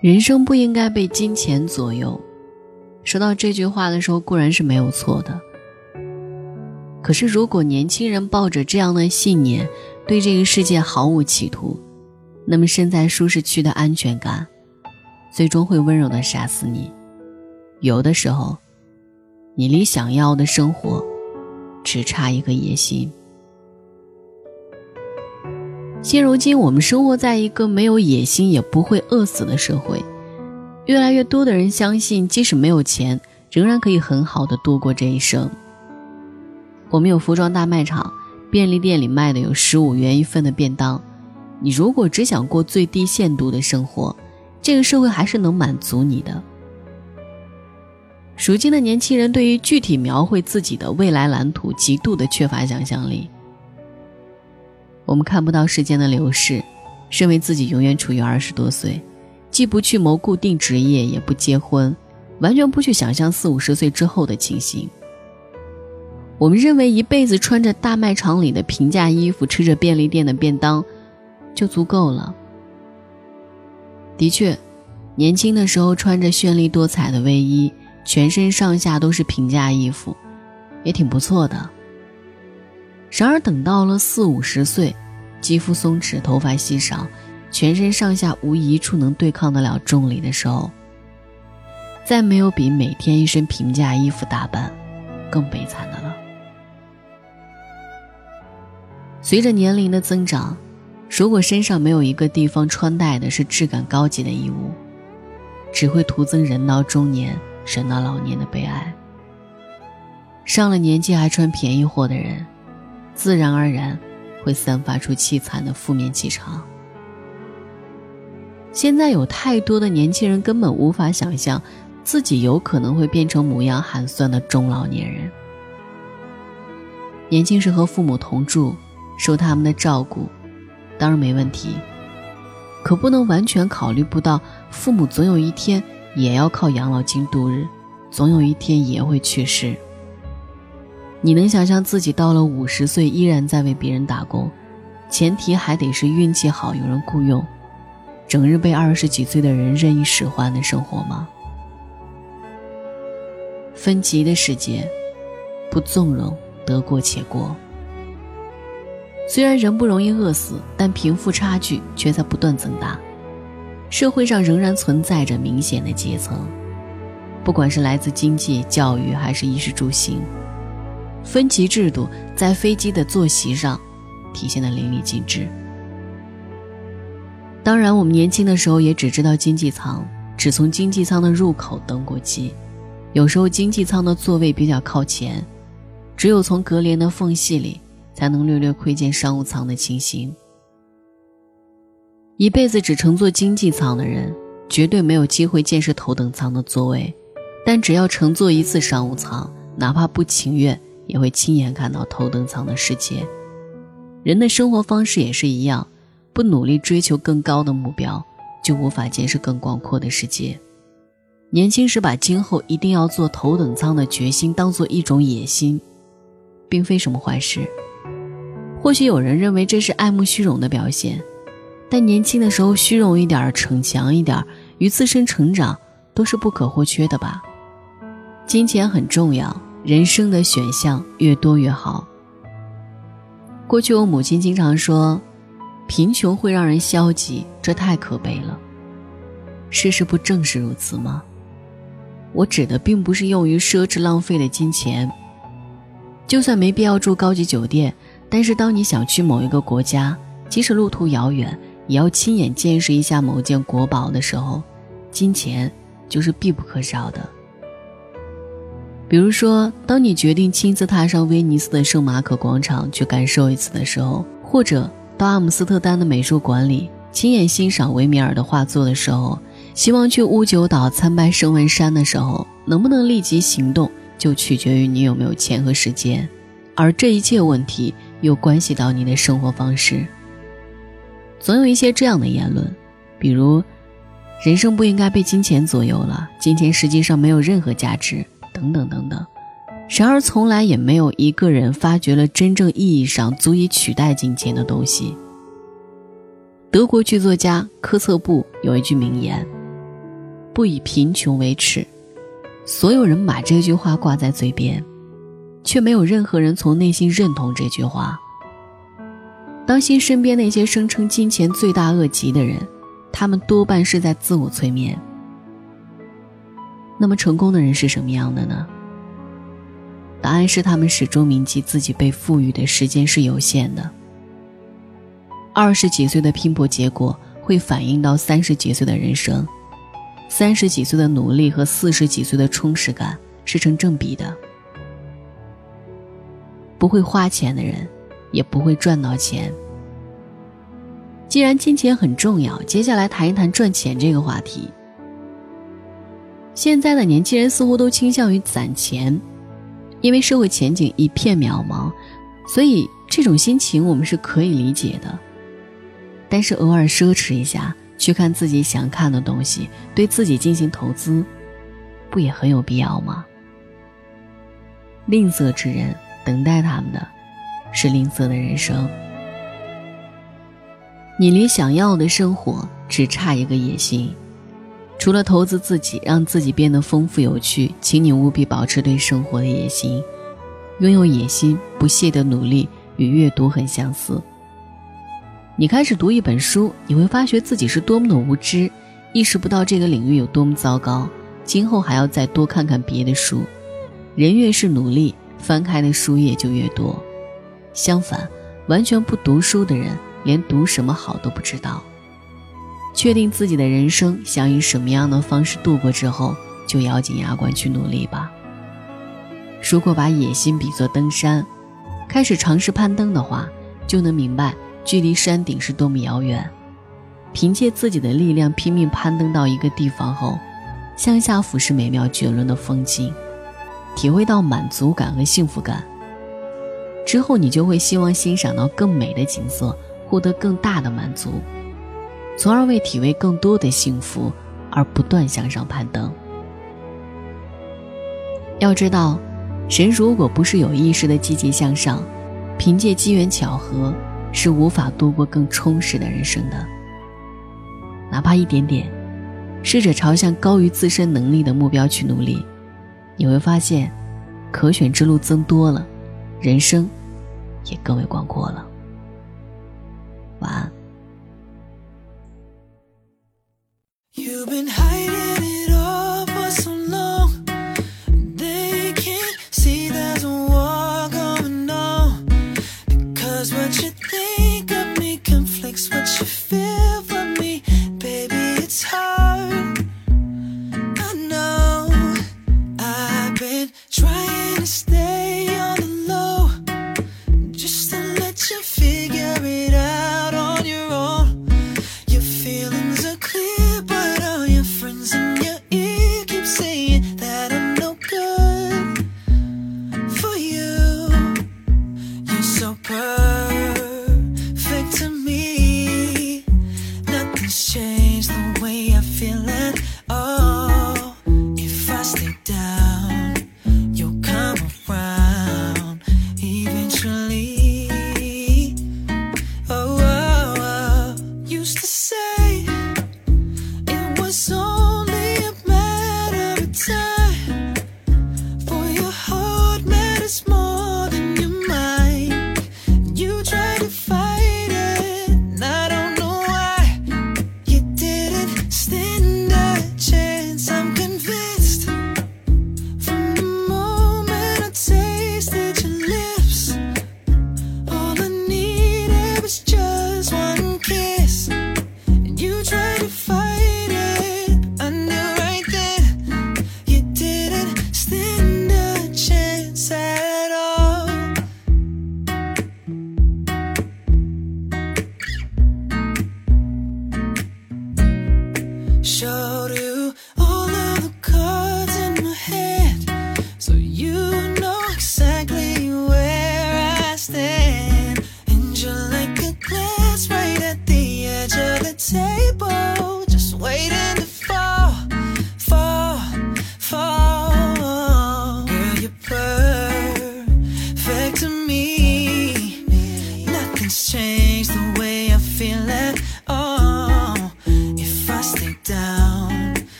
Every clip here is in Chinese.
人生不应该被金钱左右。说到这句话的时候，固然是没有错的。可是，如果年轻人抱着这样的信念，对这个世界毫无企图，那么身在舒适区的安全感，最终会温柔的杀死你。有的时候，你离想要的生活，只差一个野心。现如今，我们生活在一个没有野心也不会饿死的社会。越来越多的人相信，即使没有钱，仍然可以很好的度过这一生。我们有服装大卖场，便利店里卖的有十五元一份的便当。你如果只想过最低限度的生活，这个社会还是能满足你的。如今的年轻人对于具体描绘自己的未来蓝图极度的缺乏想象力。我们看不到时间的流逝，认为自己永远处于二十多岁，既不去谋固定职业，也不结婚，完全不去想象四五十岁之后的情形。我们认为一辈子穿着大卖场里的平价衣服，吃着便利店的便当，就足够了。的确，年轻的时候穿着绚丽多彩的卫衣，全身上下都是平价衣服，也挺不错的。然而，等到了四五十岁，肌肤松弛，头发稀少，全身上下无一处能对抗得了重力的时候，再没有比每天一身平价衣服打扮更悲惨的了。随着年龄的增长，如果身上没有一个地方穿戴的是质感高级的衣物，只会徒增人到中年、人到老年的悲哀。上了年纪还穿便宜货的人。自然而然，会散发出凄惨的负面气场。现在有太多的年轻人根本无法想象，自己有可能会变成模样寒酸的中老年人。年轻时和父母同住，受他们的照顾，当然没问题。可不能完全考虑不到，父母总有一天也要靠养老金度日，总有一天也会去世。你能想象自己到了五十岁依然在为别人打工，前提还得是运气好，有人雇佣，整日被二十几岁的人任意使唤的生活吗？分级的世界，不纵容得过且过。虽然人不容易饿死，但贫富差距却在不断增大，社会上仍然存在着明显的阶层，不管是来自经济、教育还是衣食住行。分级制度在飞机的坐席上体现的淋漓尽致。当然，我们年轻的时候也只知道经济舱，只从经济舱的入口登过机。有时候经济舱的座位比较靠前，只有从隔帘的缝隙里才能略略窥见商务舱的情形。一辈子只乘坐经济舱的人，绝对没有机会见识头等舱的座位。但只要乘坐一次商务舱，哪怕不情愿。也会亲眼看到头等舱的世界。人的生活方式也是一样，不努力追求更高的目标，就无法见识更广阔的世界。年轻时把今后一定要坐头等舱的决心当做一种野心，并非什么坏事。或许有人认为这是爱慕虚荣的表现，但年轻的时候虚荣一点、逞强一点，与自身成长都是不可或缺的吧。金钱很重要。人生的选项越多越好。过去我母亲经常说：“贫穷会让人消极，这太可悲了。”事实不正是如此吗？我指的并不是用于奢侈浪费的金钱。就算没必要住高级酒店，但是当你想去某一个国家，即使路途遥远，也要亲眼见识一下某件国宝的时候，金钱就是必不可少的。比如说，当你决定亲自踏上威尼斯的圣马可广场去感受一次的时候，或者到阿姆斯特丹的美术馆里亲眼欣赏维米尔的画作的时候，希望去乌九岛参拜圣文山的时候，能不能立即行动，就取决于你有没有钱和时间。而这一切问题又关系到你的生活方式。总有一些这样的言论，比如，人生不应该被金钱左右了，金钱实际上没有任何价值。等等等等，然而从来也没有一个人发掘了真正意义上足以取代金钱的东西。德国剧作家科策布有一句名言：“不以贫穷为耻。所有人把这句话挂在嘴边，却没有任何人从内心认同这句话。当心身边那些声称金钱罪大恶极的人，他们多半是在自我催眠。那么成功的人是什么样的呢？答案是他们始终铭记自己被赋予的时间是有限的。二十几岁的拼搏结果会反映到三十几岁的人生，三十几岁的努力和四十几岁的充实感是成正比的。不会花钱的人。也不会赚到钱。既然金钱很重要，接下来谈一谈赚钱这个话题。现在的年轻人似乎都倾向于攒钱，因为社会前景一片渺茫，所以这种心情我们是可以理解的。但是偶尔奢侈一下，去看自己想看的东西，对自己进行投资，不也很有必要吗？吝啬之人，等待他们的。是吝啬的人生。你离想要的生活只差一个野心。除了投资自己，让自己变得丰富有趣，请你务必保持对生活的野心。拥有野心、不懈的努力与阅读很相似。你开始读一本书，你会发觉自己是多么的无知，意识不到这个领域有多么糟糕。今后还要再多看看别的书。人越是努力，翻开的书页就越多。相反，完全不读书的人，连读什么好都不知道。确定自己的人生想以什么样的方式度过之后，就咬紧牙关去努力吧。如果把野心比作登山，开始尝试攀登的话，就能明白距离山顶是多么遥远。凭借自己的力量拼命攀登到一个地方后，向下俯视美妙绝伦的风景，体会到满足感和幸福感。之后，你就会希望欣赏到更美的景色，获得更大的满足，从而为体味更多的幸福而不断向上攀登。要知道，人如果不是有意识的积极向上，凭借机缘巧合是无法度过更充实的人生的。哪怕一点点，试着朝向高于自身能力的目标去努力，你会发现，可选之路增多了，人生。也更为广阔了。晚安。what you think.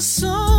song.